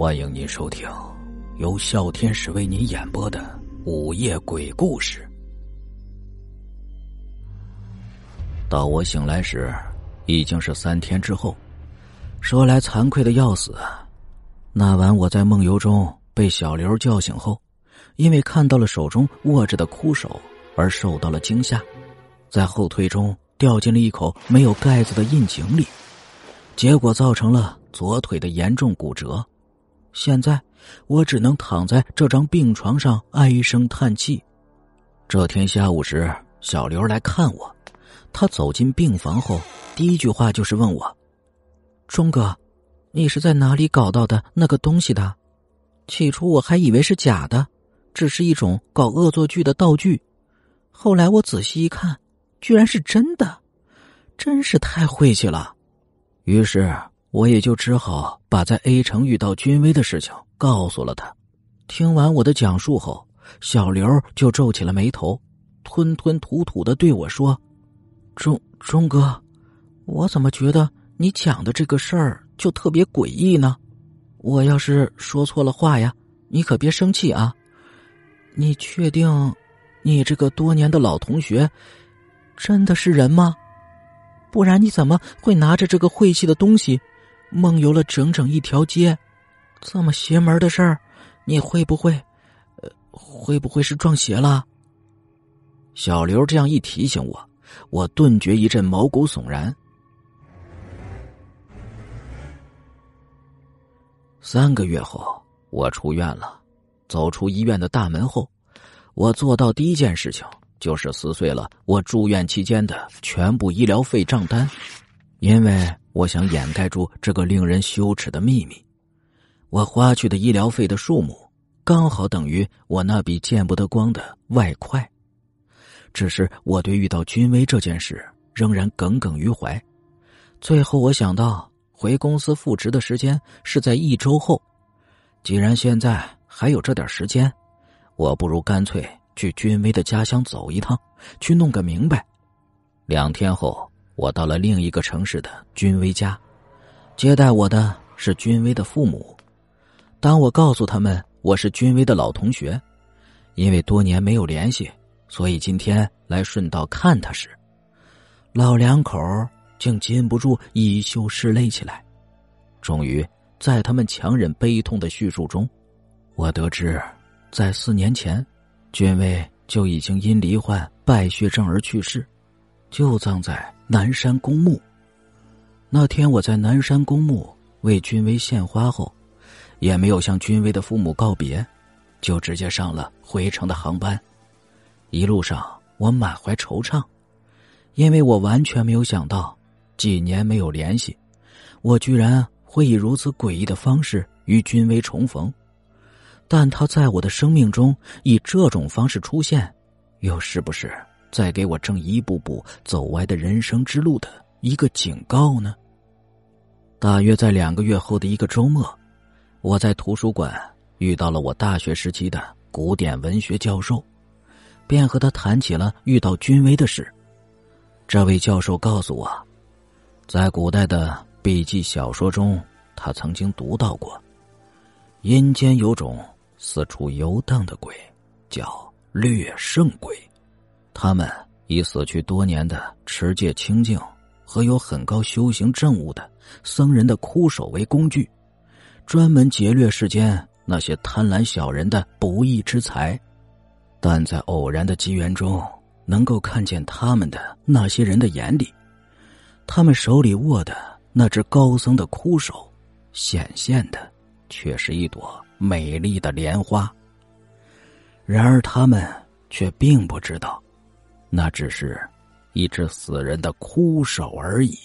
欢迎您收听由笑天使为您演播的午夜鬼故事。到我醒来时，已经是三天之后。说来惭愧的要死，那晚我在梦游中被小刘叫醒后，因为看到了手中握着的枯手而受到了惊吓，在后退中掉进了一口没有盖子的窨井里，结果造成了左腿的严重骨折。现在我只能躺在这张病床上唉声叹气。这天下午时，小刘来看我，他走进病房后，第一句话就是问我：“钟哥，你是在哪里搞到的那个东西的？”起初我还以为是假的，只是一种搞恶作剧的道具。后来我仔细一看，居然是真的，真是太晦气了。于是。我也就只好把在 A 城遇到君威的事情告诉了他。听完我的讲述后，小刘就皱起了眉头，吞吞吐吐的对我说：“钟钟哥，我怎么觉得你讲的这个事儿就特别诡异呢？我要是说错了话呀，你可别生气啊。你确定，你这个多年的老同学，真的是人吗？不然你怎么会拿着这个晦气的东西？”梦游了整整一条街，这么邪门的事儿，你会不会，呃，会不会是撞邪了？小刘这样一提醒我，我顿觉一阵毛骨悚然。三个月后，我出院了。走出医院的大门后，我做到第一件事情就是撕碎了我住院期间的全部医疗费账单，因为。我想掩盖住这个令人羞耻的秘密，我花去的医疗费的数目刚好等于我那笔见不得光的外快。只是我对遇到君威这件事仍然耿耿于怀。最后我想到回公司复职的时间是在一周后，既然现在还有这点时间，我不如干脆去君威的家乡走一趟，去弄个明白。两天后。我到了另一个城市的君威家，接待我的是君威的父母。当我告诉他们我是君威的老同学，因为多年没有联系，所以今天来顺道看他时，老两口竟禁不住衣袖拭泪起来。终于，在他们强忍悲痛的叙述中，我得知，在四年前，君威就已经因罹患败血症而去世，就葬在。南山公墓。那天我在南山公墓为君威献花后，也没有向君威的父母告别，就直接上了回程的航班。一路上我满怀惆怅，因为我完全没有想到，几年没有联系，我居然会以如此诡异的方式与君威重逢。但他在我的生命中以这种方式出现，又是不是？再给我正一步步走歪的人生之路的一个警告呢。大约在两个月后的一个周末，我在图书馆遇到了我大学时期的古典文学教授，便和他谈起了遇到君威的事。这位教授告诉我，在古代的笔记小说中，他曾经读到过，阴间有种四处游荡的鬼，叫掠圣鬼。他们以死去多年的持戒清净和有很高修行证悟的僧人的枯手为工具，专门劫掠世间那些贪婪小人的不义之财。但在偶然的机缘中，能够看见他们的那些人的眼里，他们手里握的那只高僧的枯手，显现的却是一朵美丽的莲花。然而他们却并不知道。那只是一只死人的枯手而已。